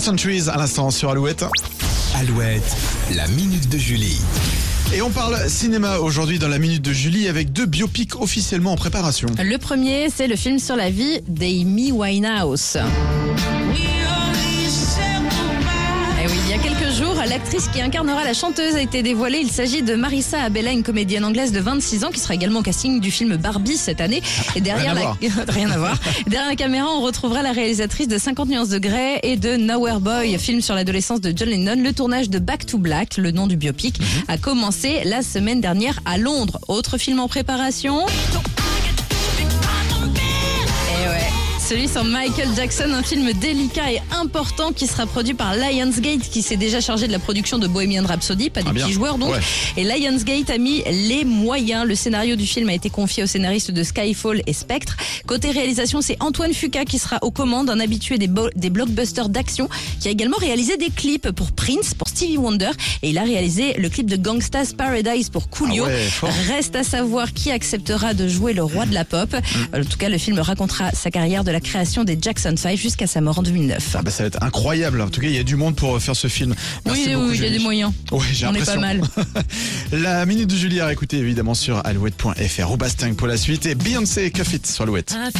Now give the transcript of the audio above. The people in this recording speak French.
Centuries à l'instant sur Alouette. Alouette, la minute de Julie. Et on parle cinéma aujourd'hui dans la minute de Julie avec deux biopics officiellement en préparation. Le premier, c'est le film sur la vie d'Amy Winehouse. Quelques jours, l'actrice qui incarnera la chanteuse a été dévoilée. Il s'agit de Marissa Abella, une comédienne anglaise de 26 ans qui sera également au casting du film Barbie cette année. Et derrière Rien à la... rien à voir. Derrière la caméra, on retrouvera la réalisatrice de 50 nuances de Grey et de Nowhere Boy, film sur l'adolescence de John Lennon. Le tournage de Back to Black, le nom du biopic, a commencé la semaine dernière à Londres. Autre film en préparation? Celui sur Michael Jackson, un film délicat et important qui sera produit par Lionsgate, qui s'est déjà chargé de la production de Bohemian Rhapsody, pas des Ah, petits joueurs donc. Ouais. Et Lionsgate a mis les moyens. Le scénario du film a été confié aux scénaristes de Skyfall et Spectre. Côté réalisation, c'est Antoine Fuqua qui sera aux commandes, un habitué des, des blockbusters d'action, qui a également réalisé des clips pour Prince, pour Stevie Wonder, et il a réalisé le clip de Gangsta's Paradise pour Coolio. Ah ouais. Reste à savoir qui acceptera de jouer le roi de la pop. Mm. En tout cas, le film racontera sa carrière de la création des Jackson 5 jusqu'à sa mort en 2009. Ah bah ça va être incroyable. En tout cas, il y a du monde pour faire ce film. Merci oui, beaucoup, oui, il y a des moyens. Ouais, j'ai On est pas l'impression. mal. La minute de Julie à écouter évidemment sur alouette.fr. Robasting pour la suite et Beyoncé Cuff It sur Alouette? I